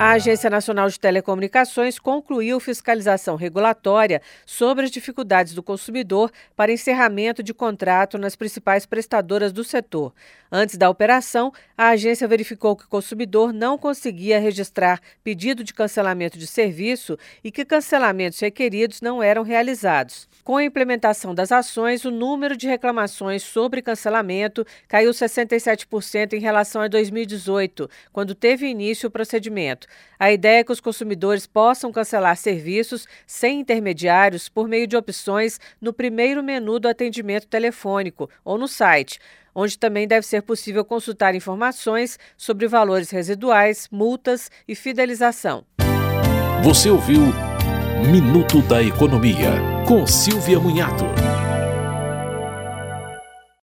A Agência Nacional de Telecomunicações concluiu fiscalização regulatória sobre as dificuldades do consumidor para encerramento de contrato nas principais prestadoras do setor. Antes da operação, a agência verificou que o consumidor não conseguia registrar pedido de cancelamento de serviço e que cancelamentos requeridos não eram realizados. Com a implementação das ações, o número de reclamações sobre cancelamento caiu 67% em relação a 2018, quando teve início o procedimento. A ideia é que os consumidores possam cancelar serviços sem intermediários por meio de opções no primeiro menu do atendimento telefônico ou no site onde também deve ser possível consultar informações sobre valores residuais, multas e fidelização. Você ouviu Minuto da Economia, com Silvia Munhato.